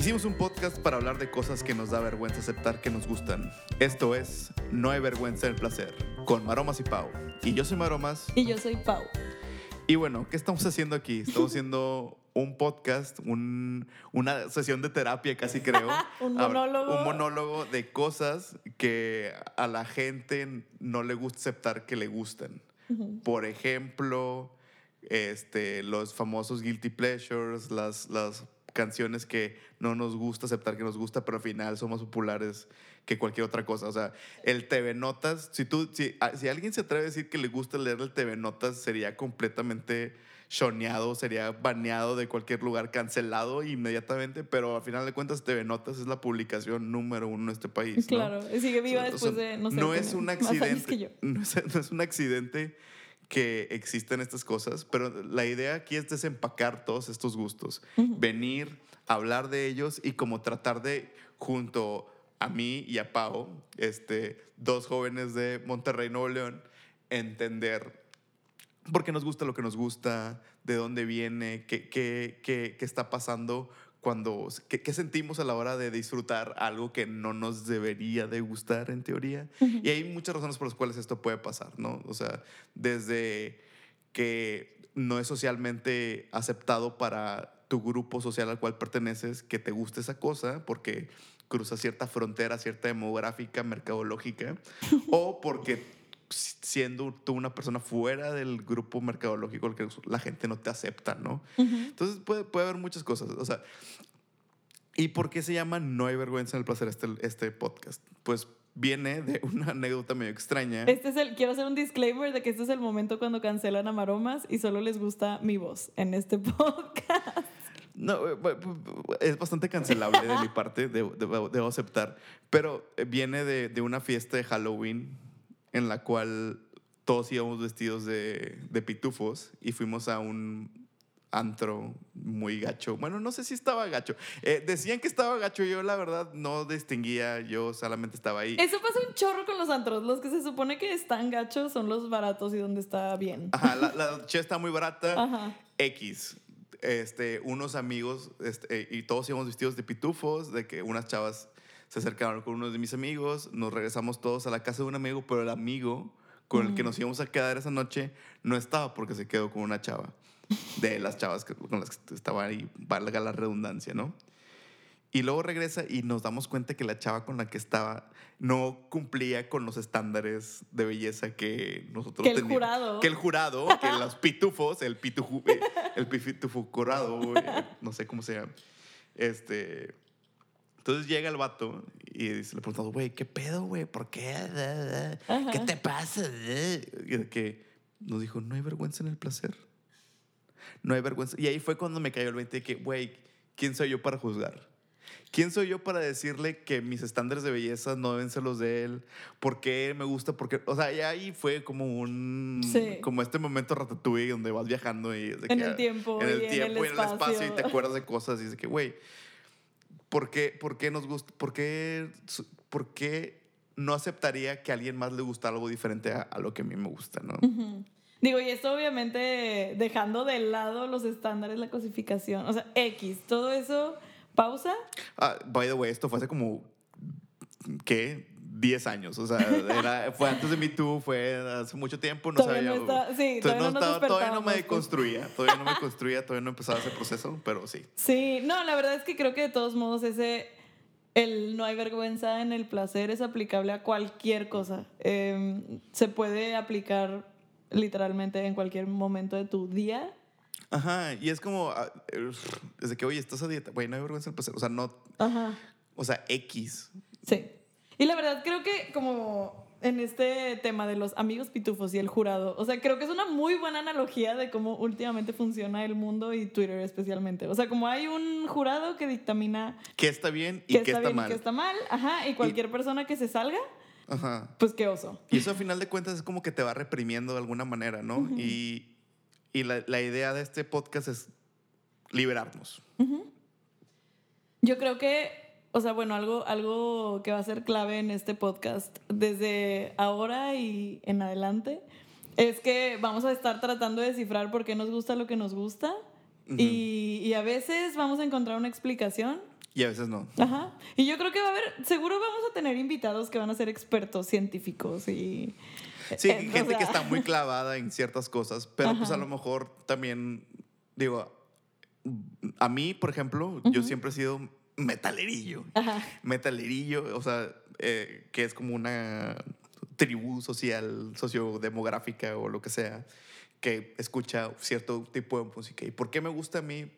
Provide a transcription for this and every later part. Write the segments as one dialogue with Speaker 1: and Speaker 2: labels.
Speaker 1: Hicimos un podcast para hablar de cosas que nos da vergüenza aceptar que nos gustan. Esto es No hay vergüenza en el placer, con Maromas y Pau. Y yo soy Maromas.
Speaker 2: Y yo soy Pau.
Speaker 1: Y bueno, ¿qué estamos haciendo aquí? Estamos haciendo un podcast, un- una sesión de terapia casi creo.
Speaker 2: Un monólogo.
Speaker 1: Un monólogo de cosas que a la gente no le gusta aceptar que le gustan. Por ejemplo, este, los famosos guilty pleasures, las, las canciones que no nos gusta aceptar que nos gusta, pero al final son más populares que cualquier otra cosa. O sea, el TV Notas, si, tú, si, a- si alguien se atreve a decir que le gusta leer el TV Notas, sería completamente shoneado, sería baneado de cualquier lugar, cancelado inmediatamente, pero al final de cuentas TV Notas es la publicación número uno en este país. ¿no?
Speaker 2: Claro, sigue viva
Speaker 1: O sea,
Speaker 2: después de, no sé,
Speaker 1: no es un accidente. No es, no es un accidente que existen estas cosas, pero la idea aquí es desempacar todos estos gustos, venir, hablar de ellos y como tratar de, junto a mí y a Pau, este, dos jóvenes de Monterrey, Nuevo León, entender por qué nos gusta lo que nos gusta, de dónde viene, qué, qué, qué, qué está pasando cuando, qué, qué sentimos a la hora de disfrutar algo que no nos debería de gustar en teoría. Y hay muchas razones por las cuales esto puede pasar, ¿no? O sea, desde que no es socialmente aceptado para tu grupo social al cual perteneces que te guste esa cosa porque cruza cierta frontera, cierta demográfica, mercadológica, o porque siendo tú una persona fuera del grupo mercadológico al que la gente no te acepta, ¿no? Entonces puede, puede haber muchas cosas, o sea, ¿y por qué se llama No hay vergüenza en el placer este, este podcast? Pues viene de una anécdota medio extraña.
Speaker 2: Este es el, quiero hacer un disclaimer de que este es el momento cuando cancelan a Maromas y solo les gusta mi voz en este podcast.
Speaker 1: No, eh, es bastante cancelable de mi parte, debo, debo- debo aceptar, pero eh, viene de, de una fiesta de Halloween en la cual todos íbamos vestidos de, de pitufos y fuimos a un antro muy gacho. Bueno, no sé si estaba gacho. Eh, decían que estaba gacho, yo la verdad no distinguía, yo solamente estaba ahí.
Speaker 2: Eso pasa un chorro con los antros. Los que se supone que están gachos son los baratos y donde está bien.
Speaker 1: Ajá, la, la che está muy barata.
Speaker 2: Ajá.
Speaker 1: X. Este, unos amigos, este, y todos íbamos vestidos de pitufos, de que unas chavas se acercaron con uno de mis amigos, nos regresamos todos a la casa de un amigo, pero el amigo con el que nos íbamos a quedar esa noche no estaba porque se quedó con una chava, de las chavas con las que estaba ahí, valga la redundancia, ¿no? Y luego regresa y nos damos cuenta que la chava con la que estaba no cumplía con los estándares de belleza que nosotros
Speaker 2: Que el
Speaker 1: teníamos.
Speaker 2: jurado.
Speaker 1: Que el jurado, que los pitufos, el pitufu, eh, el pitufo curado, eh, no sé cómo se llama. Este. Entonces llega el vato y le preguntamos, güey, ¿qué pedo, güey? ¿Por qué? ¿Qué te pasa? Y que nos dijo, no hay vergüenza en el placer. No hay vergüenza. Y ahí fue cuando me cayó el 20 de que, güey, ¿quién soy yo para juzgar? ¿Quién soy yo para decirle que mis estándares de belleza no deben ser los de él? ¿Por qué me gusta? Porque, o sea, ya ahí fue como un,
Speaker 2: Sí.
Speaker 1: como este momento ratatouille donde vas viajando y de
Speaker 2: En
Speaker 1: que,
Speaker 2: el tiempo
Speaker 1: en el
Speaker 2: y en
Speaker 1: tiempo
Speaker 2: el
Speaker 1: y en el espacio y te acuerdas de cosas y es de que, güey, ¿por qué, ¿por qué nos gusta? ¿Por qué, por qué no aceptaría que a alguien más le gusta algo diferente a, a lo que a mí me gusta, no?
Speaker 2: Digo, y esto obviamente dejando de lado los estándares, la cosificación, o sea, X, todo eso, pausa.
Speaker 1: Ah, by the way, esto fue hace como, ¿qué? 10 años, o sea, era- fue antes de Me Too, fue hace mucho tiempo, no
Speaker 2: Todavía
Speaker 1: sabía.
Speaker 2: no está- sí,
Speaker 1: Entonces,
Speaker 2: todavía no
Speaker 1: estaba- todavía no me deconstruía, todavía no me construía, todavía no empezaba ese proceso, pero sí.
Speaker 2: Sí, no, la verdad es que creo que de todos modos ese, el no hay vergüenza en el placer es aplicable a cualquier cosa. Eh, se puede aplicar literalmente en cualquier momento de tu día.
Speaker 1: Ajá, y es como, ah, desde que, oye, estás a dieta, güey, no hay vergüenza en el placer, o sea, no,
Speaker 2: Ajá.
Speaker 1: o sea, X.
Speaker 2: Sí. Y la verdad creo que como en este tema de los amigos pitufos y el jurado, o sea, creo que es una muy buena analogía de cómo últimamente funciona el mundo y Twitter especialmente. O sea, como hay un jurado que dictamina
Speaker 1: ¿Qué está bien y
Speaker 2: qué
Speaker 1: qué
Speaker 2: está,
Speaker 1: está,
Speaker 2: bien y
Speaker 1: mal?
Speaker 2: está mal, ajá, y cualquier persona que se salga,
Speaker 1: Ajá.
Speaker 2: pues qué oso.
Speaker 1: Y eso a final de cuentas es como que te va reprimiendo de alguna manera, ¿no? Y, y la, la idea de este podcast es liberarnos.
Speaker 2: Yo creo que, o sea, bueno, algo, algo que va a ser clave en este podcast desde ahora y en adelante es que vamos a estar tratando de descifrar por qué nos gusta lo que nos gusta y, y a veces vamos a encontrar una explicación
Speaker 1: Y a veces no.
Speaker 2: Ajá. Y yo creo que va a haber, seguro vamos a tener invitados que van a ser expertos científicos y...
Speaker 1: Sí,
Speaker 2: eh, o
Speaker 1: gente que está muy clavada en ciertas cosas, pero pues a
Speaker 2: Ajá.
Speaker 1: lo mejor también, digo, a mí, por ejemplo, yo siempre he sido metalerillo.
Speaker 2: Ajá.
Speaker 1: Metalerillo, o sea, eh, que es como una tribu social, sociodemográfica o lo que sea, que escucha cierto tipo de música. ¿Y por qué me gusta a mí?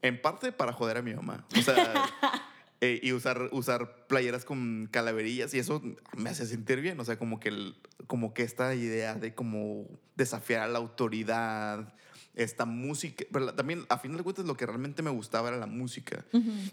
Speaker 1: En parte para joder a mi mamá. O sea, eh, y usar, usar playeras con calaverillas y eso me hace sentir bien. O sea, como que, el- como que esta idea de como desafiar a la autoridad, esta música, pero también a final de cuentas lo que realmente me gustaba era la música.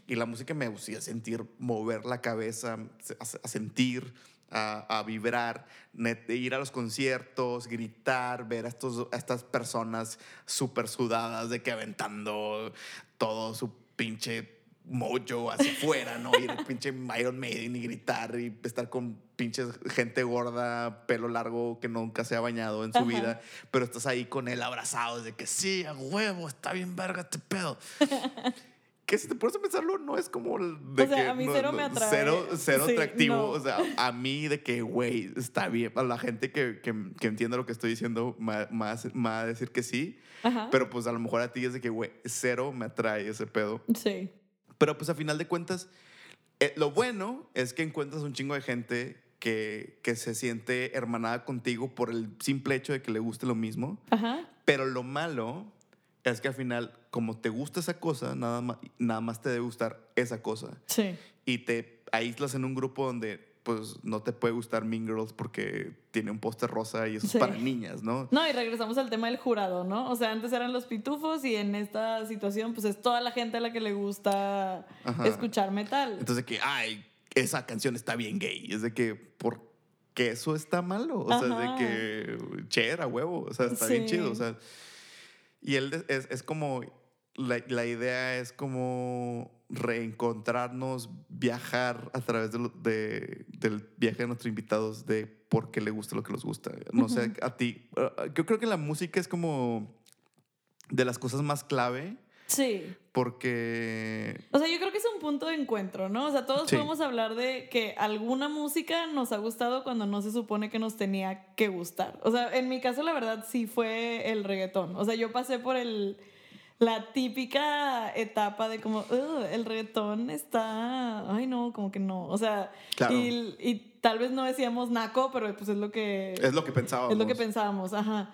Speaker 1: Y la música me hacía sentir, mover la cabeza, a, a sentir, a, a vibrar, net- ir a los conciertos, gritar, ver a, estos, a estas personas súper sudadas de que aventando todo su pinche mojo hacia afuera, ¿no? Ir al pinche Iron Maiden y gritar y estar con pinches gente gorda, pelo largo que nunca se ha bañado en su
Speaker 2: Ajá.
Speaker 1: vida, pero estás ahí con él abrazado de que sí, a huevo, está bien verga este pedo. que si te pones a pensarlo, no es como el de
Speaker 2: O sea,
Speaker 1: que
Speaker 2: a mí cero
Speaker 1: no-
Speaker 2: me atrae.
Speaker 1: Cero, cero
Speaker 2: Sí,
Speaker 1: atractivo.
Speaker 2: no.
Speaker 1: O sea, a mí de que, güey, está bien. A la gente que, que, que entiende lo que estoy diciendo me va- a va decir que sí.
Speaker 2: Ajá.
Speaker 1: Pero pues a lo mejor a ti es de que, güey, cero me atrae ese pedo.
Speaker 2: Sí.
Speaker 1: Pero pues a final de cuentas, eh, lo bueno es que encuentras un chingo de gente que, que se siente hermanada contigo por el simple hecho de que le guste lo mismo.
Speaker 2: Ajá.
Speaker 1: Pero lo malo es que al final, como te gusta esa cosa, nada más, nada más te debe gustar esa cosa.
Speaker 2: Sí.
Speaker 1: Y te aíslas en un grupo donde pues no te puede gustar Mean Girls porque tiene un póster rosa y eso
Speaker 2: Sí.
Speaker 1: es para niñas, ¿no?
Speaker 2: No, y regresamos al tema del jurado, ¿no? O sea, antes eran los pitufos y en esta situación, pues es toda la gente a la que le gusta
Speaker 1: Ajá.
Speaker 2: escuchar metal.
Speaker 1: Entonces que, ay, esa canción está bien gay. Es de que, ¿por qué eso está malo? O sea, es de que, che, era huevo. O sea, está bien chido. O sea, y él es, es como, la, la idea es como reencontrarnos, viajar a través de del viaje de nuestros invitados de por qué le gusta lo que les gusta. No sé, a ti, uh, yo creo que la música es como de las cosas más clave
Speaker 2: Sí.
Speaker 1: porque...
Speaker 2: O sea, yo creo que es un punto de encuentro, ¿no? O sea, todos
Speaker 1: Sí.
Speaker 2: podemos hablar de que alguna música nos ha gustado cuando no se supone que nos tenía que gustar. O sea, en mi caso, la verdad, sí fue el reggaetón. O sea, yo pasé por el, la típica etapa de como, "Ugh, el reggaetón está, ay no, como que no. O sea,
Speaker 1: Claro.
Speaker 2: y, y tal vez no decíamos naco, pero pues es lo que...
Speaker 1: Es lo que pensábamos.
Speaker 2: Es lo que pensábamos, ajá.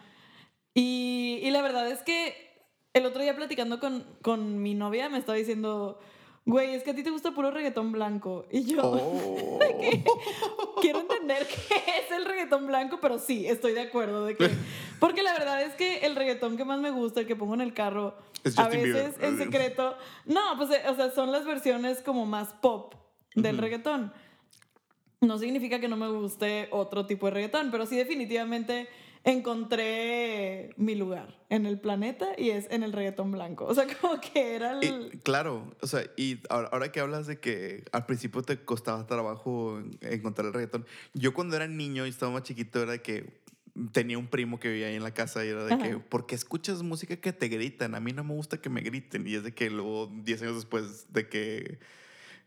Speaker 2: Y, y la verdad es que el otro día platicando con, con mi novia me estaba diciendo, güey, es que a ti te gusta puro reggaetón blanco. Y yo
Speaker 1: Oh.
Speaker 2: quiero entender qué es el reggaetón blanco, pero sí, estoy de acuerdo de que... Porque la verdad es que el reggaetón que más me gusta, el que pongo en el carro,
Speaker 1: Es
Speaker 2: a veces en secreto... No, pues, eh, o sea, son las versiones como más pop del
Speaker 1: Ujú.
Speaker 2: reggaetón. No significa que no me guste otro tipo de reggaetón, pero sí definitivamente encontré mi lugar en el planeta y es en el reggaetón blanco. O sea, como que era el...
Speaker 1: Y, claro, o sea, y ahora, ahora que hablas de que al principio te costaba trabajo en- encontrar el reggaetón, yo cuando era niño y estaba más chiquito era de que tenía un primo que vivía ahí en la casa y era de
Speaker 2: Ajá.
Speaker 1: que, ¿por qué escuchas música que te gritan? A mí no me gusta que me griten. Y es de que luego, 10 años después de que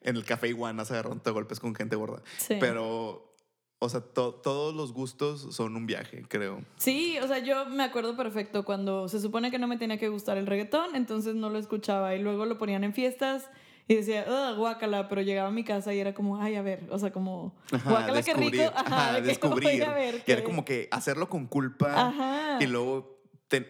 Speaker 1: en el café iguana se agarraron a golpes con gente gorda.
Speaker 2: Sí.
Speaker 1: Pero, o sea, to- todos los gustos son un viaje, creo.
Speaker 2: Sí, o sea, yo me acuerdo perfecto cuando se supone que no me tenía que gustar el reggaetón, entonces no lo escuchaba y luego lo ponían en fiestas y decía, "Ugh, guácala, pero llegaba a mi casa y era como, ay, a ver, o sea, como,
Speaker 1: Ajá,
Speaker 2: guácala, qué rico,
Speaker 1: descubrir,
Speaker 2: ajá,
Speaker 1: ajá,
Speaker 2: de que,
Speaker 1: descubrir.
Speaker 2: "Oye, a ver,
Speaker 1: Y era
Speaker 2: qué".
Speaker 1: como que hacerlo con culpa.
Speaker 2: Ajá.
Speaker 1: Y luego,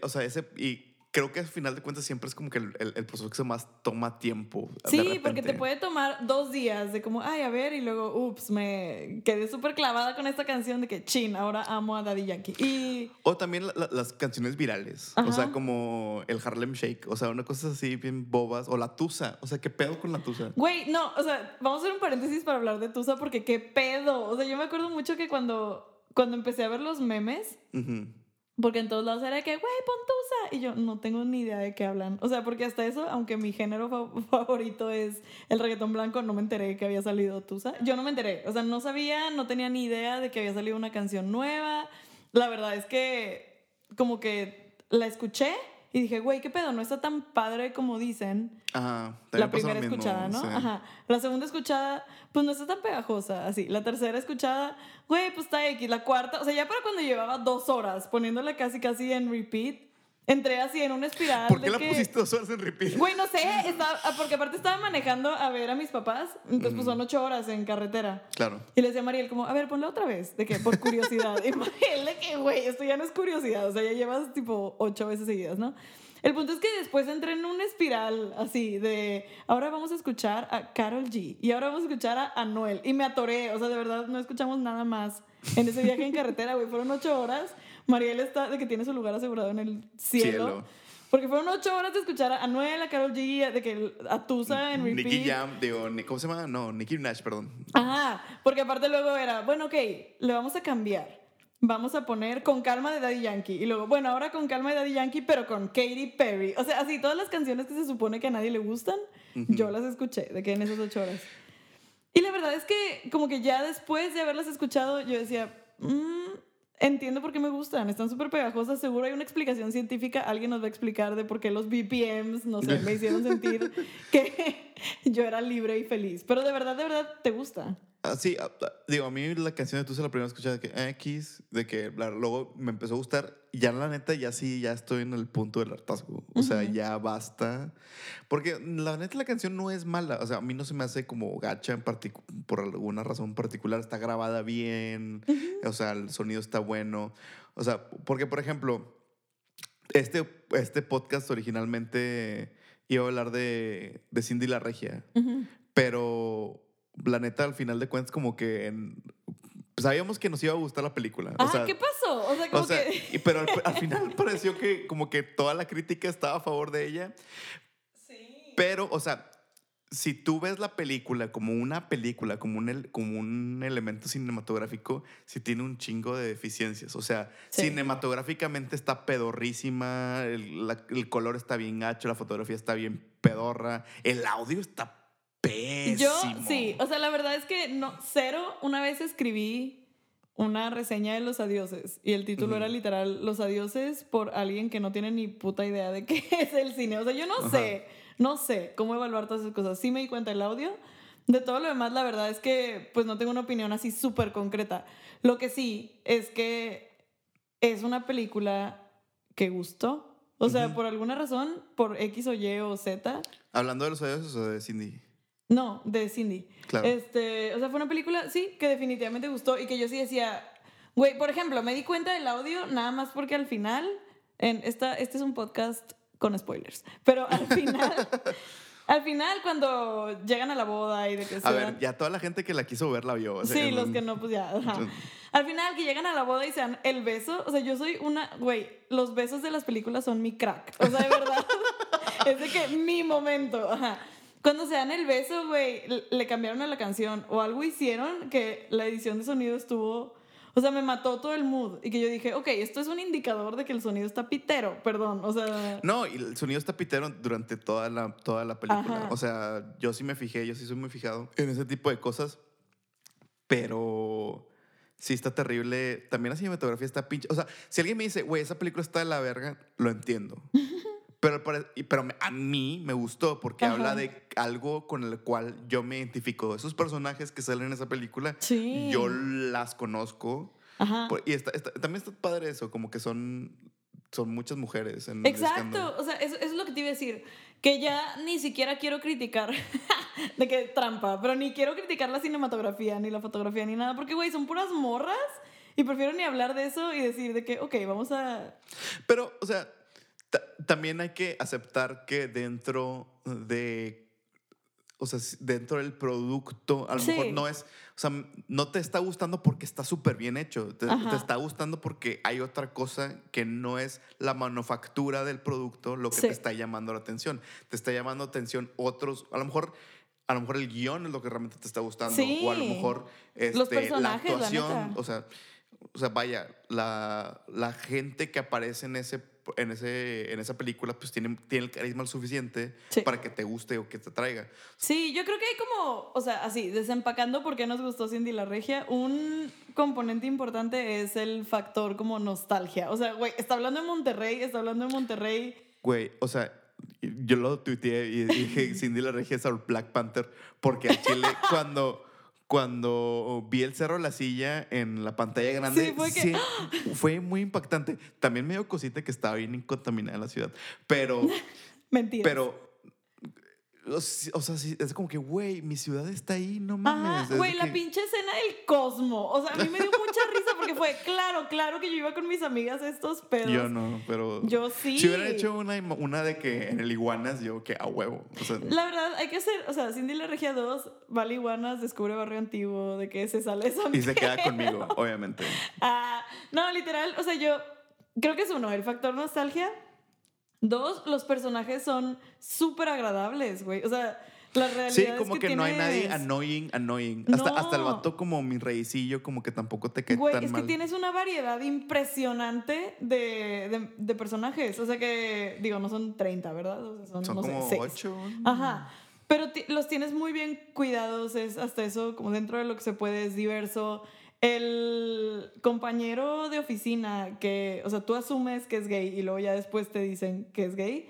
Speaker 1: o sea, ese, y creo que al final de cuentas siempre es como que el, el, el proceso que más toma tiempo.
Speaker 2: Sí, porque te puede tomar dos días de como, ay, a ver, y luego, ups, me quedé súper clavada con esta canción de que, chin, ahora amo a Daddy Yankee. Y,
Speaker 1: O también la- la- las canciones virales. O sea, como el Harlem Shake. O sea, una cosa así bien bobas. O la Tusa. O sea, ¿qué pedo con la Tusa?
Speaker 2: güey, no, o sea, vamos a hacer un paréntesis para hablar de Tusa porque qué pedo. O sea, yo me acuerdo mucho que cuando, cuando empecé a ver los memes,
Speaker 1: Ujú.
Speaker 2: Porque en todos lados era de que, güey, pon tusa. Y yo no tengo ni idea de qué hablan. O sea, porque hasta eso, aunque mi género fa- favorito es el reggaetón blanco, no me enteré que había salido tusa. Yo no me enteré. O sea, no sabía, no tenía ni idea de que había salido una canción nueva. La verdad es que como que la escuché y dije, güey, ¿qué pedo? No está tan padre como dicen.
Speaker 1: Ajá.
Speaker 2: La primera
Speaker 1: mismo,
Speaker 2: escuchada, ¿no?
Speaker 1: sí.
Speaker 2: Ajá. La segunda escuchada, pues no está tan pegajosa, así. La tercera escuchada, güey, pues está X. La cuarta, o sea, ya para cuando llevaba dos horas poniéndola casi, casi en repeat, entré así en una espiral.
Speaker 1: ¿Por qué
Speaker 2: de
Speaker 1: la
Speaker 2: que-
Speaker 1: pusiste dos horas en repeat?
Speaker 2: Güey, no sé, estaba- ah, porque aparte estaba manejando a ver a mis papás, entonces pues son ocho horas en carretera.
Speaker 1: Claro.
Speaker 2: Y le decía a Mariel como, a ver, ponla otra vez, de que por curiosidad. y Mariel de que, güey, esto ya no es curiosidad, o sea, ya llevas tipo ocho veces seguidas, ¿no? El punto es que después entré en una espiral así de, ahora vamos a escuchar a Carol G y ahora vamos a escuchar a Anuel. Y me atoré, o sea, de verdad no escuchamos nada más en ese viaje en carretera, güey, fueron ocho horas. Mariel está de que tiene su lugar asegurado en el cielo.
Speaker 1: Cielo.
Speaker 2: Porque fueron ocho horas de escuchar a Anuel, a Carol G, de que a Tusa en repeat.
Speaker 1: Nicky Jam, digo, ¿cómo se llama? No, Nicki Minaj, perdón.
Speaker 2: Ajá, porque aparte luego era, bueno, ok, le vamos a cambiar. Vamos a poner con calma de Daddy Yankee. Y luego, bueno, ahora con calma de Daddy Yankee, pero con Katy Perry. O sea, así todas las canciones que se supone que a nadie le gustan, yo las escuché, de que en esas ocho horas. Y la verdad es que como que ya después de haberlas escuchado, yo decía, "Mm, entiendo por qué me gustan, están súper pegajosas, seguro hay una explicación científica, alguien nos va a explicar de por qué los BPMs, no sé, me hicieron sentir que yo era libre y feliz. Pero de verdad, de verdad, te gusta.
Speaker 1: Ah, sí, ah, ah, digo, a mí la canción de Tusa la primera escuché de que X, de que la- luego me empezó a gustar. Ya la neta, ya sí, ya estoy en el punto del hartazgo. O sea, ya basta. Porque la neta, la canción no es mala. O sea, a mí no se me hace como gacha en por alguna razón particular. Está grabada bien. O sea, el sonido está bueno. O sea, porque, por ejemplo, este, este podcast originalmente iba a hablar de, de Cindy la Regia. Pero la neta, al final de cuentas, como que en- sabíamos que nos iba a gustar la película. O
Speaker 2: Ah,
Speaker 1: sea,
Speaker 2: ¿qué pasó? O sea, como
Speaker 1: o sea,
Speaker 2: que...
Speaker 1: y- pero al, al final pareció que como que toda la crítica estaba a favor de ella.
Speaker 2: Sí.
Speaker 1: Pero, o sea, si tú ves la película como una película, como un, como un elemento cinematográfico, sí tiene un chingo de deficiencias. O sea,
Speaker 2: Sí.
Speaker 1: cinematográficamente está pedorrísima, el, la- el color está bien gacho, la fotografía está bien pedorra, el audio está pésimo.
Speaker 2: Yo, sí, o sea, la verdad es que no, cero, una vez escribí una reseña de Los Adioses y el título era literal Los Adioses por alguien que no tiene ni puta idea de qué es el cine. O sea, yo no sé, no sé cómo evaluar todas esas cosas. Sí me di cuenta del audio. De todo lo demás, la verdad es que pues no tengo una opinión así súper concreta. Lo que sí es que es una película que gustó. O sea, por alguna razón, por X o Y o Z,
Speaker 1: Hablando de los odios o de Cindy.
Speaker 2: no, de Cindy.
Speaker 1: Claro.
Speaker 2: Este, o sea, fue una película, sí, que definitivamente gustó y que yo sí decía, güey, por ejemplo, me di cuenta del audio nada más porque al final, en esta, este es un podcast con spoilers, pero al final, al final cuando llegan a la boda y de que se
Speaker 1: A
Speaker 2: dan-
Speaker 1: ver, ya toda la gente que la quiso ver la vio. o sea,
Speaker 2: Sí, los que no, pues ya. ajá. Al final, que llegan a la boda y se dan el beso. O sea, yo soy una. Güey, los besos de las películas son mi crack. O sea, de verdad. es de que mi momento. Ajá. Cuando se dan el beso, güey, le cambiaron a la canción o algo hicieron que la edición de sonido estuvo. O sea, me mató todo el mood. Y que yo dije, ok, esto es un indicador de que el sonido está pitero. Perdón. O sea.
Speaker 1: No, y el sonido está pitero durante toda la, toda la película.
Speaker 2: Ajá.
Speaker 1: O sea, yo sí me fijé, yo sí soy muy fijado en ese tipo de cosas. Pero sí está terrible. También la cinematografía está pinche. O sea, si alguien me dice, güey, esa película está de la verga, lo entiendo. Pero, y- pero a mí me gustó porque
Speaker 2: Ajá.
Speaker 1: habla de algo con el cual yo me identifico. Esos personajes que salen en esa película,
Speaker 2: Sí.
Speaker 1: yo las conozco.
Speaker 2: Ajá.
Speaker 1: Y está- está- también está padre eso, como que son, son muchas mujeres. En.
Speaker 2: Exacto, o sea, eso, eso es lo que te iba a decir, que ya ni siquiera quiero criticar, de que trampa, pero ni quiero criticar la cinematografía, ni la fotografía, ni nada, porque, güey, son puras morras y prefiero ni hablar de eso y decir de que, ok, vamos a...
Speaker 1: Pero, o sea, también hay que aceptar que dentro de. O sea, dentro del producto, a lo
Speaker 2: Sí.
Speaker 1: mejor no es. O sea, no te está gustando porque está súper bien hecho. Te, está gustando porque hay otra cosa que no es la manufactura del producto lo que
Speaker 2: Sí.
Speaker 1: te está llamando la atención. Te está llamando atención otros. A lo mejor. A lo mejor el guion es lo que realmente te está gustando.
Speaker 2: Sí.
Speaker 1: O a lo mejor este, la actuación. o sea, o sea, vaya, la, la gente que aparece en, ese, en, ese, en esa película, pues tiene, tiene el carisma suficiente
Speaker 2: Sí.
Speaker 1: para que te guste o que te traiga.
Speaker 2: Sí, yo creo que hay como, o sea, así, desempacando por qué nos gustó Cindy la Regia, un componente importante es el factor como nostalgia. O sea, güey, está hablando de Monterrey, está hablando de Monterrey
Speaker 1: güey, o sea, yo lo tuiteé y dije, Cindy la Regia es our Black Panther, porque a Chile cuando, cuando vi el Cerro de la Silla en la pantalla grande,
Speaker 2: Sí, fue que-
Speaker 1: sí, fue muy impactante. También me dio cosita que estaba bien contaminada la ciudad, pero,
Speaker 2: Mentira.
Speaker 1: pero... O sea, es como que, güey, mi ciudad está ahí, no mames. De
Speaker 2: güey, la
Speaker 1: que-
Speaker 2: pinche escena del Cosmo. O sea, a mí me dio mucha fue, claro, claro que yo iba con mis amigas a estos pedos.
Speaker 1: Yo no, pero...
Speaker 2: Yo sí.
Speaker 1: Si hubieran hecho una, una de que en el Iguanas, yo que a huevo. O sea,
Speaker 2: La verdad, hay que hacer, o sea, Cindy la Regia 2, vale iguanas, descubre barrio antiguo, de que se sale esa
Speaker 1: y se queda conmigo, obviamente.
Speaker 2: Ah, no, literal, o sea, yo creo que es uno, el factor nostalgia. Dos, los personajes son súper agradables, güey. O sea, la realidad
Speaker 1: Sí,
Speaker 2: es
Speaker 1: como que, no hay nadie annoying, annoying. Hasta, hasta el vato como mi reycillo, como que tampoco te cae
Speaker 2: Güey,
Speaker 1: tan
Speaker 2: es
Speaker 1: mal.
Speaker 2: que tienes una variedad impresionante de, de- de personajes. O sea que, digo, no son 30, ¿verdad? O sea, son,
Speaker 1: Son
Speaker 2: no sé,
Speaker 1: como
Speaker 2: seis.
Speaker 1: ocho.
Speaker 2: Ajá. Pero los tienes muy bien cuidados, es hasta eso, como dentro de lo que se puede, es diverso. El compañero de oficina que, o sea, tú asumes que es gay y luego ya después te dicen que es gay,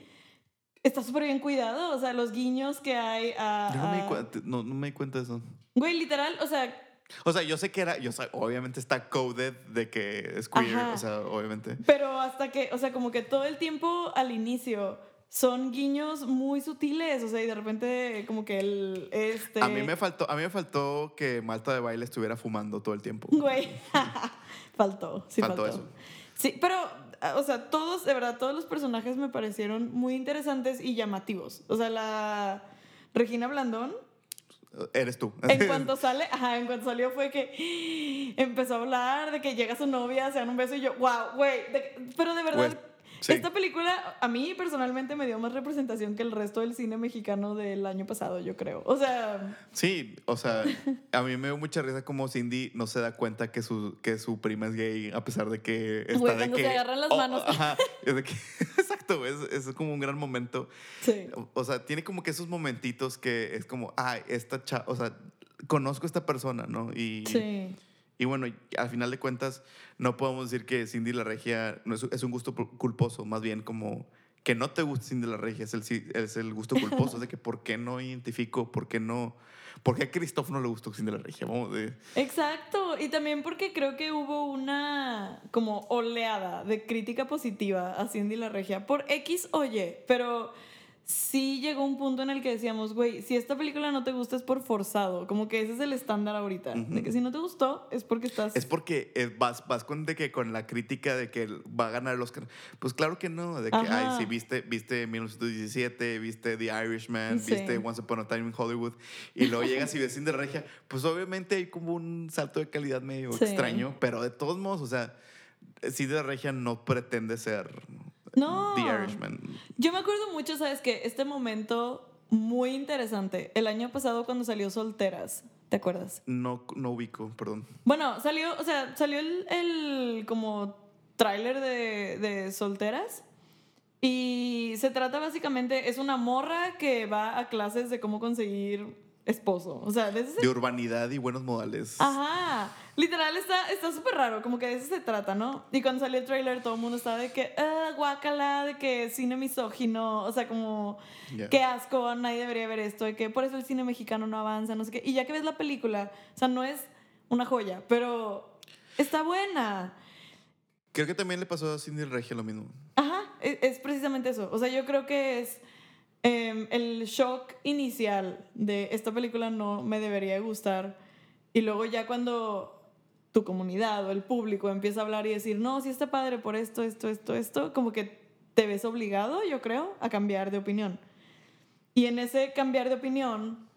Speaker 2: está súper bien cuidado. O sea, los guiños que hay a...
Speaker 1: Yo no me, di
Speaker 2: a-
Speaker 1: cuenta, no, no me di cuenta de eso.
Speaker 2: Güey, literal, o sea,
Speaker 1: O sea, yo sé que era, yo sé, obviamente está coded de que es queer,
Speaker 2: Ajá.
Speaker 1: o sea, obviamente.
Speaker 2: Pero hasta que, o sea, como que todo el tiempo al inicio son guiños muy sutiles, o sea, y de repente como que el, este...
Speaker 1: A mí me faltó, a mí me faltó que Malta de baile estuviera fumando todo el tiempo.
Speaker 2: Güey, faltó, sí faltó.
Speaker 1: Faltó eso.
Speaker 2: Sí, pero, o sea, todos, de verdad, todos los personajes me parecieron muy interesantes y llamativos. O sea, la Regina Blandón,
Speaker 1: Eres tú.
Speaker 2: en cuanto sale, ajá, en cuanto salió fue que empezó a hablar de que llega su novia, se dan un beso y yo, wow, güey, pero de verdad,
Speaker 1: sí.
Speaker 2: esta película a mí personalmente me dio más representación que el resto del cine mexicano del año pasado, yo creo. O sea,
Speaker 1: Sí, o sea, a mí me dio mucha risa como Cindy no se da cuenta que su, que su prima es gay, a pesar de que está
Speaker 2: Güey,
Speaker 1: de
Speaker 2: cuando
Speaker 1: que...
Speaker 2: se agarran las
Speaker 1: oh,
Speaker 2: manos.
Speaker 1: ajá, es de que, exacto, es, es como un gran momento.
Speaker 2: sí.
Speaker 1: O, sea, tiene como que esos momentitos que es como, ay, esta cha... O sea, conozco a esta persona, ¿no? Y,
Speaker 2: Sí.
Speaker 1: Y bueno, al final de cuentas, no podemos decir que Cindy la Regia no es, un gusto culposo, más bien como que no te guste Cindy la Regia es el, es el gusto culposo, de que por qué no identifico, por qué no, por qué a Christoph no le gustó Cindy la Regia, vamos de...
Speaker 2: Exacto, y también porque creo que hubo una como oleada de crítica positiva a Cindy la Regia por X o Y, pero sí llegó un punto en el que decíamos, güey, si esta película no te gusta es por forzado, como que ese es el estándar ahorita, de que si no te gustó es porque estás...
Speaker 1: Es porque eh, vas, vas con, de que, con la crítica de que va a ganar el Oscar. Pues claro que no, de que,
Speaker 2: Ajá.
Speaker 1: ay, si viste, viste 1917, viste The Irishman,
Speaker 2: Sí.
Speaker 1: viste Once Upon a Time in Hollywood, y luego llegas y ves Cindy la Regia, pues obviamente hay como un salto de calidad medio
Speaker 2: Sí.
Speaker 1: extraño, pero de todos modos, o sea, Cindy Regia no pretende ser
Speaker 2: No.
Speaker 1: The Irishman.
Speaker 2: Yo me acuerdo mucho, ¿sabes qué? Este momento muy interesante, el año pasado cuando salió Solteras, ¿te acuerdas?
Speaker 1: No, no ubico, perdón.
Speaker 2: Bueno, salió, o sea, salió el, el como tráiler de, de solteras y se trata básicamente, es una morra que va a clases de cómo conseguir esposo. O sea, de ese se-
Speaker 1: De urbanidad y buenos modales.
Speaker 2: Ajá. Literal está está súper raro, como que de eso se trata, ¿no? Y cuando salió el tráiler todo el mundo estaba de que, ah, guácala, de que cine misógino, o sea, como,
Speaker 1: Ya.
Speaker 2: qué asco, nadie debería ver esto, de que por eso el cine mexicano no avanza, no sé qué. Y ya que ves la película, o sea, no es una joya, pero está buena.
Speaker 1: Creo que también le pasó a Cindy Regia lo mismo.
Speaker 2: Ajá, es, es precisamente eso. O sea, yo creo que es em, el shock inicial de esta película no me debería gustar. Y luego ya cuando tu comunidad o el público empieza a hablar y decir, no, sí está padre por esto, esto, esto, esto, como que te ves obligado, yo creo, a cambiar de opinión. Y en ese cambiar de opinión,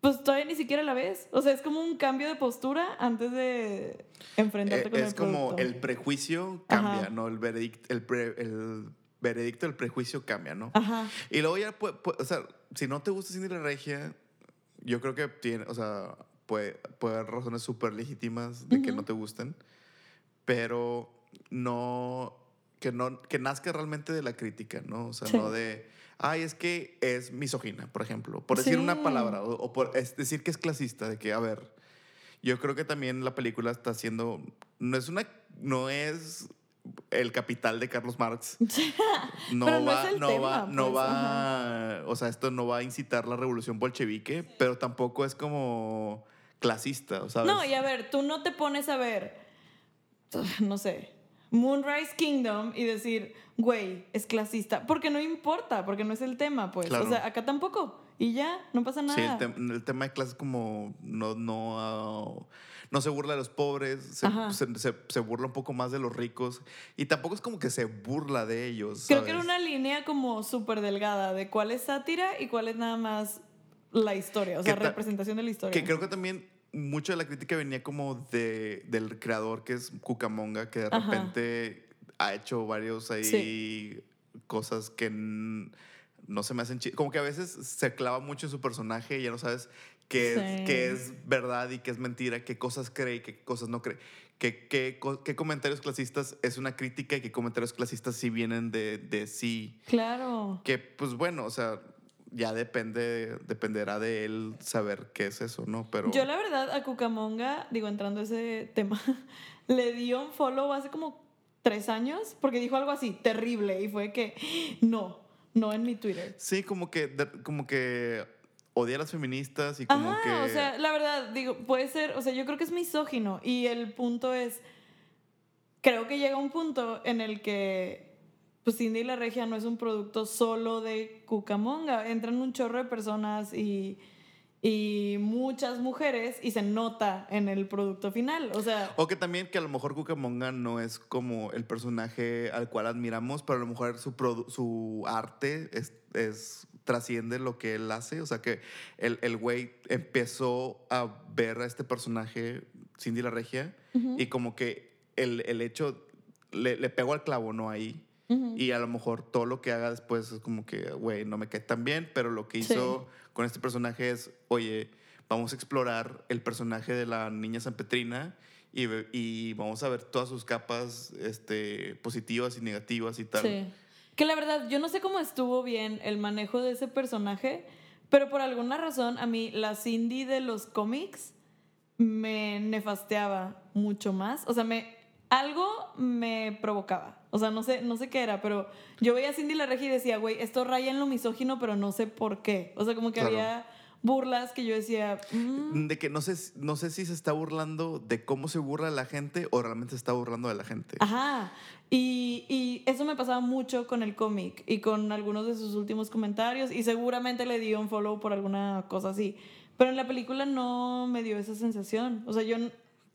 Speaker 2: pues todavía ni siquiera la ves. O sea, es como un cambio de postura antes de enfrentarte
Speaker 1: Eh,
Speaker 2: con
Speaker 1: es
Speaker 2: el
Speaker 1: como
Speaker 2: producto.
Speaker 1: el prejuicio cambia,
Speaker 2: Ajá.
Speaker 1: ¿no? El veredicto, el, pre- el veredicto del prejuicio cambia, ¿no?
Speaker 2: Ajá.
Speaker 1: Y luego ya, puede, puede- o sea, si no te gusta Cindy la Regia, yo creo que tiene, o sea, puede, puede haber razones súper legítimas de que
Speaker 2: Ujú.
Speaker 1: no te gusten, pero no que, no, que nazca realmente de la crítica, ¿no? O sea,
Speaker 2: Sí.
Speaker 1: no de, ay, es que es misógina, por ejemplo, por decir una
Speaker 2: Sí.
Speaker 1: palabra, o, o por es decir que es clasista, de que, a ver, yo creo que también la película está haciendo, no es una, no es el capital de Carlos Marx. No va, no
Speaker 2: tema,
Speaker 1: va, no
Speaker 2: pues,
Speaker 1: va, o sea, esto no va a incitar la revolución bolchevique, pero tampoco es como clasista, ¿sabes?
Speaker 2: No, y a ver, tú no te pones a ver, no sé, Moonrise Kingdom y decir, güey, es clasista. Porque no importa, porque no es el tema, pues.
Speaker 1: Claro.
Speaker 2: O sea, acá tampoco. Y ya, no pasa nada.
Speaker 1: Sí, el, tem- el tema de clase es como no, no, ah, no se burla de los pobres, se, se- se- se burla un poco más de los ricos y tampoco es como que se burla de ellos.
Speaker 2: Creo que era una línea como súper delgada de cuál es sátira y cuál es nada más la historia, o sea, representación de la historia.
Speaker 1: Que creo que también mucho de la crítica venía como de, del creador que es Cucamonga, que de
Speaker 2: Ajá.
Speaker 1: repente ha hecho varios ahí cosas que no se me hacen chi- Como que a veces se clava mucho en su personaje y ya no sabes qué,
Speaker 2: Sí.
Speaker 1: es, qué es verdad y qué es mentira, qué cosas cree y qué cosas no cree. Qué, qué, co- qué comentarios clasistas es una crítica y qué comentarios clasistas sí vienen de, de sí.
Speaker 2: Claro.
Speaker 1: Que pues bueno, o sea, ya depende, dependerá de él saber qué es eso, ¿no? Pero
Speaker 2: Yo la verdad a Cucamonga, digo, entrando a ese tema, le di un follow hace como tres años porque dijo algo así, terrible, y fue que no, no en mi Twitter.
Speaker 1: sí, como que, como que odia a las feministas y como
Speaker 2: Ajá,
Speaker 1: que...
Speaker 2: o sea, la verdad, digo, puede ser, o sea, yo creo que es misógino y el punto es, creo que llega un punto en el que, pues Cindy la Regia no es un producto solo de Cucamonga, entran un chorro de personas y, y muchas mujeres y se nota en el producto final, o sea...
Speaker 1: O que también que a lo mejor Cucamonga no es como el personaje al cual admiramos, pero a lo mejor su, su arte es, es- trasciende lo que él hace. O sea que el, el güey empezó a ver a este personaje, Cindy la Regia, y como que el, el hecho le, le pegó al clavo, ¿no? Ahí. Y a lo mejor todo lo que haga después es como que, güey, no me cae tan bien, pero lo que
Speaker 2: Sí.
Speaker 1: Con este personaje es, oye, vamos a explorar el personaje de la niña San Petrina y, y vamos a ver todas sus capas este, positivas y negativas y tal.
Speaker 2: Sí. Que la verdad, yo no sé cómo estuvo bien el manejo de ese personaje, pero por alguna razón a mí la Cindy de los cómics me nefasteaba mucho más. O sea, me algo me provocaba. O sea, no sé, no sé qué era, pero yo veía a Cindy la Regia y decía, güey, esto raya en lo misógino, pero no sé por qué. O sea, como que
Speaker 1: Claro.
Speaker 2: había burlas que yo decía, "Mm".
Speaker 1: De que no sé, no sé si se está burlando de cómo se burla la gente o realmente se está burlando de la gente.
Speaker 2: Ajá. Y, y eso me pasaba mucho con el cómic y con algunos de sus últimos comentarios y seguramente le dio un follow por alguna cosa así. Pero en la película no me dio esa sensación. O sea, yo...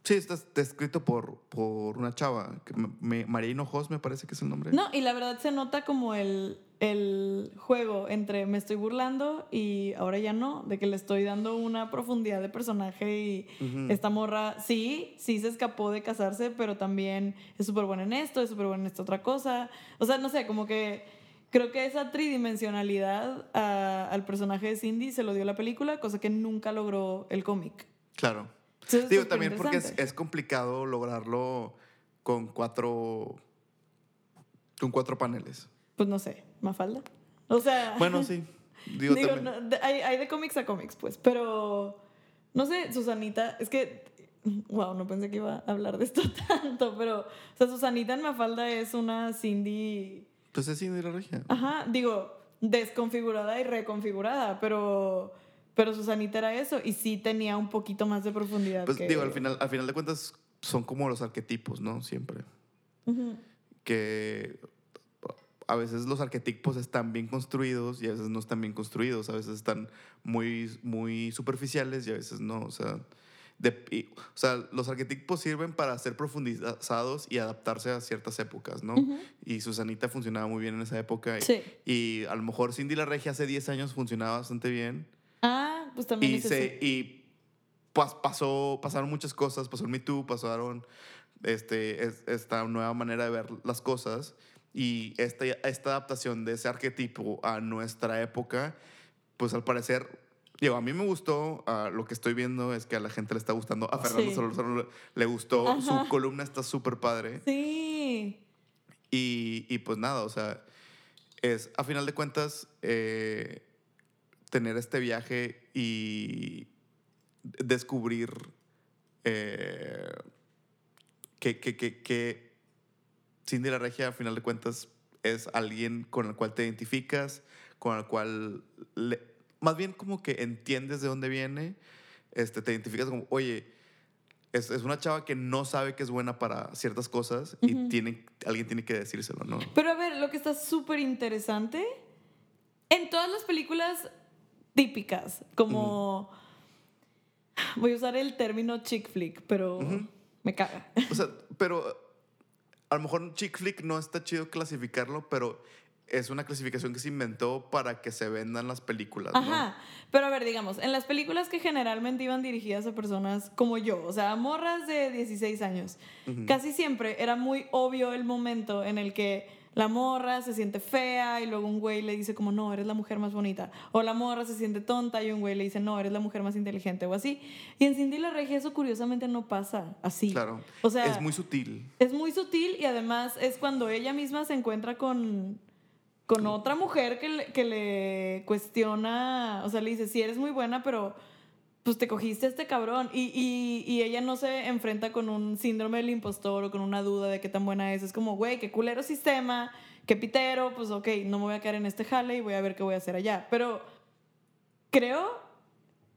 Speaker 1: Sí, está, está escrito por, por una chava, que me- María Hinojos me parece que es el nombre.
Speaker 2: No, y la verdad se nota como el, el juego entre me estoy burlando y ahora ya no, de que le estoy dando una profundidad de personaje y esta morra, sí, sí se escapó de casarse, pero también es súper buena en esto, es súper buena en esta otra cosa. O sea, no sé, como que creo que esa tridimensionalidad a- al personaje de Cindy se lo dio la película, cosa que nunca logró el cómic.
Speaker 1: Claro.
Speaker 2: Entonces,
Speaker 1: Digo, también porque es, complicado lograrlo con cuatro. con cuatro paneles.
Speaker 2: Pues no sé, Mafalda. O sea...
Speaker 1: Bueno, sí. Digo,
Speaker 2: Digo,
Speaker 1: también.
Speaker 2: no, de- hay, hay de cómics a cómics, pues, pero no sé, Susanita, es que, wow, no pensé que iba a hablar de esto tanto, pero, o sea, Susanita en Mafalda es una Cindy,
Speaker 1: Pues es Cindy la Regia.
Speaker 2: ajá, digo, desconfigurada y reconfigurada, pero, pero Susanita era eso y sí tenía un poquito más de profundidad.
Speaker 1: Pues
Speaker 2: que-
Speaker 1: digo, al final, al final de cuentas son como los arquetipos, ¿no? Siempre. Que a veces los arquetipos están bien construidos y a veces no están bien construidos. A veces están muy, muy superficiales y a veces no. O sea, de- y- o sea, los arquetipos sirven para ser profundizados y adaptarse a ciertas épocas, ¿no?
Speaker 2: Ujú.
Speaker 1: Y Susanita funcionaba muy bien en esa época. y-
Speaker 2: Sí.
Speaker 1: Y a lo mejor Cindy la Regia hace 10 años funcionaba bastante bien.
Speaker 2: Ah, pues también
Speaker 1: Y,
Speaker 2: es
Speaker 1: se,
Speaker 2: eso.
Speaker 1: y pas- pasó, pasaron muchas cosas. Pasó el Me Too, pasaron este, es- esta nueva manera de ver las cosas. Y esta, esta adaptación de ese arquetipo a nuestra época, pues al parecer, digo, a mí me gustó. ah, lo que estoy viendo es que a la gente le está gustando. A Fernando
Speaker 2: Sí.
Speaker 1: Solorzano le, le gustó.
Speaker 2: Ajá.
Speaker 1: Su columna está súper padre.
Speaker 2: Sí.
Speaker 1: Y, y pues nada, o sea, es a final de cuentas eh, tener este viaje y descubrir eh, que, que, que, que Cindy la Regia, al final de cuentas, es alguien con el cual te identificas, con el cual, le- más bien como que entiendes de dónde viene, este, te identificas como, oye, es, es una chava que no sabe que es buena para ciertas cosas y tiene, alguien tiene que decírselo, ¿no?
Speaker 2: Pero a ver, lo que está súper interesante, en todas las películas típicas, como... Voy a usar el término chick flick, pero me caga.
Speaker 1: O sea, pero a lo mejor chick flick no está chido clasificarlo, pero es una clasificación que se inventó para que se vendan las películas, ¿no?
Speaker 2: Ajá, pero a ver, digamos, en las películas que generalmente iban dirigidas a personas como yo, o sea, morras de 16 años, casi siempre era muy obvio el momento en el que la morra se siente fea y luego un güey le dice como, no, eres la mujer más bonita. O la morra se siente tonta y un güey le dice, no, eres la mujer más inteligente o así. Y en Cindy la Regia eso curiosamente no pasa así.
Speaker 1: Claro.
Speaker 2: O sea,
Speaker 1: es muy sutil.
Speaker 2: es muy sutil y además es cuando ella misma se encuentra con, con otra mujer que le, que le cuestiona, o sea, le dice, sí, eres muy buena, pero pues te cogiste a este cabrón. Y, y, y ella no se enfrenta con un síndrome del impostor o con una duda de qué tan buena es. Es como, güey, qué culero sistema, qué pitero, pues ok, no me voy a quedar en este jale y voy a ver qué voy a hacer allá. Pero creo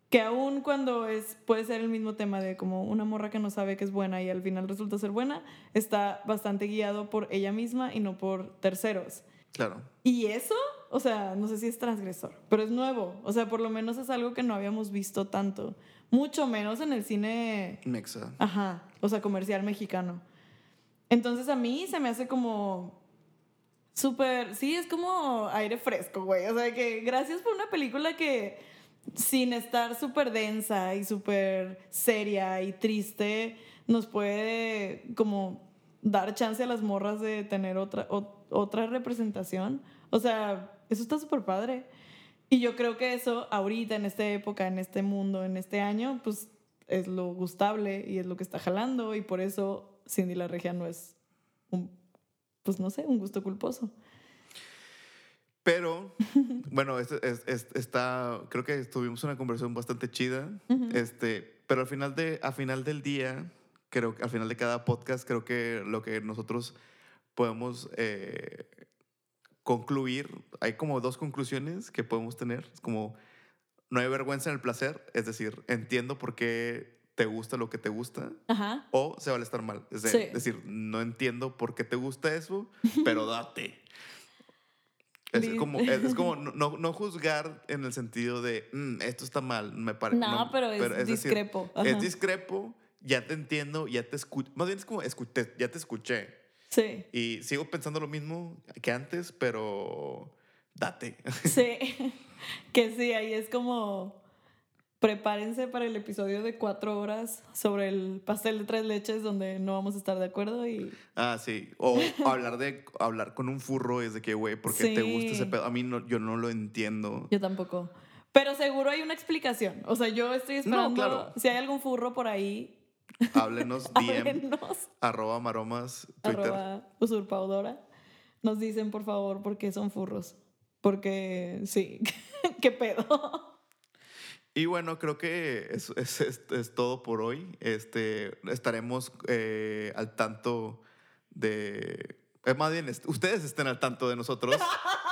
Speaker 2: que aún cuando es, puede ser el mismo tema de como una morra que no sabe que es buena y al final resulta ser buena, está bastante guiado por ella misma y no por terceros.
Speaker 1: Claro.
Speaker 2: Y eso, o sea, no sé si es transgresor, pero es nuevo. O sea, por lo menos es algo que no habíamos visto tanto. Mucho menos en el cine,
Speaker 1: Mexa.
Speaker 2: ajá, o sea, comercial mexicano. Entonces a mí se me hace como súper, sí, es como aire fresco, güey. O sea, que gracias por una película que sin estar súper densa y súper seria y triste, nos puede como dar chance a las morras de tener otra, o- otra representación. O sea, eso está súper padre. Y yo creo que eso ahorita, en esta época, en este mundo, en este año, pues es lo gustable y es lo que está jalando y por eso Cindy la Regia no es un, pues no sé, un gusto culposo.
Speaker 1: Pero, bueno, es- es- es- está, creo que tuvimos una conversación bastante chida. este, pero al final, de, al final del día, creo que al final de cada podcast, creo que lo que nosotros podemos eh, concluir, hay como dos conclusiones que podemos tener. Es como, no hay vergüenza en el placer, es decir, entiendo por qué te gusta lo que te gusta.
Speaker 2: Ajá.
Speaker 1: O se vale estar mal. Es de-
Speaker 2: Sí.
Speaker 1: decir, no entiendo por qué te gusta eso, pero date. Es como, es, es como no, no- juzgar en el sentido de, "Mm, esto está mal, me parece.
Speaker 2: No, pero es discrepo,
Speaker 1: es discrepo, ya te entiendo, ya te escucho. Más bien es como, escuché, ya te escuché.
Speaker 2: Sí,
Speaker 1: Y sigo pensando lo mismo que antes, pero date.
Speaker 2: sí. que sí, ahí es como prepárense para el episodio de cuatro horas sobre el pastel de tres leches donde no vamos a estar de acuerdo y
Speaker 1: Ah, sí. O hablar de hablar con un furro es de que, güey, ¿por qué te gusta ese pedo? A mí no, yo no lo entiendo.
Speaker 2: yo tampoco. Pero seguro hay una explicación. O sea, yo estoy esperando
Speaker 1: claro.
Speaker 2: si hay algún furro por ahí,
Speaker 1: Háblenos, DM,
Speaker 2: háblenos.
Speaker 1: arroba maromas, Twitter.
Speaker 2: arroba usurpadora, nos dicen por favor por qué son furros. Porque sí, qué pedo.
Speaker 1: Y bueno, creo que es, es, es- es todo por hoy. Este, estaremos eh, al tanto de... eh, más bien, ustedes estén al tanto de nosotros.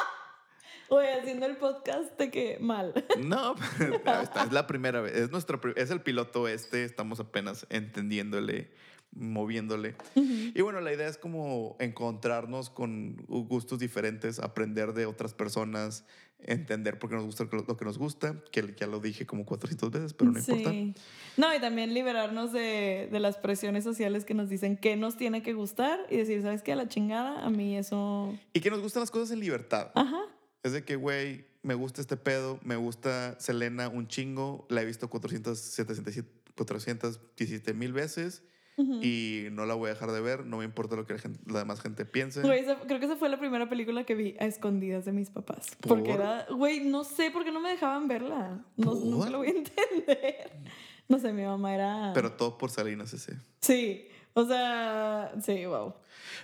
Speaker 2: Oye, haciendo el podcast de que mal.
Speaker 1: No, pero esta es la primera vez. Es, nuestro, es el piloto este. Estamos apenas entendiéndole, moviéndole. Y bueno, la idea es como encontrarnos con gustos diferentes, aprender de otras personas, entender por qué nos gusta lo que nos gusta, que ya lo dije como 400 veces, pero no importa.
Speaker 2: Sí. No, y también liberarnos de, de las presiones sociales que nos dicen qué nos tiene que gustar y decir, ¿sabes qué? A la chingada, a mí eso...
Speaker 1: Y que nos gustan las cosas en libertad.
Speaker 2: Ajá.
Speaker 1: Es de que, güey, me gusta este pedo, me gusta Selena un chingo, la he visto 477 417 mil veces y no la voy a dejar de ver, no me importa lo que la, gente- la demás gente piense.
Speaker 2: Güey, esa- creo que esa fue la primera película que vi a escondidas de mis papás.
Speaker 1: ¿Por?
Speaker 2: Porque era, güey, no sé por qué no me dejaban verla. No, nunca lo voy a entender. No sé, mi mamá era...
Speaker 1: Pero todo por Salinas ese.
Speaker 2: Sí, o sea, sí, wow.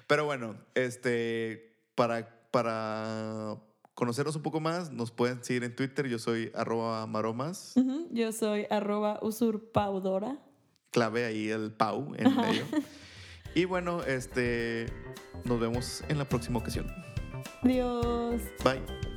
Speaker 1: Pero bueno, este, para, para conocernos un poco más, nos pueden seguir en Twitter. Yo soy arroba maromas.
Speaker 2: Yo soy arroba usurpaudora.
Speaker 1: Clave ahí el pau en medio. Y bueno, este nos vemos en la próxima ocasión.
Speaker 2: Adiós.
Speaker 1: Bye.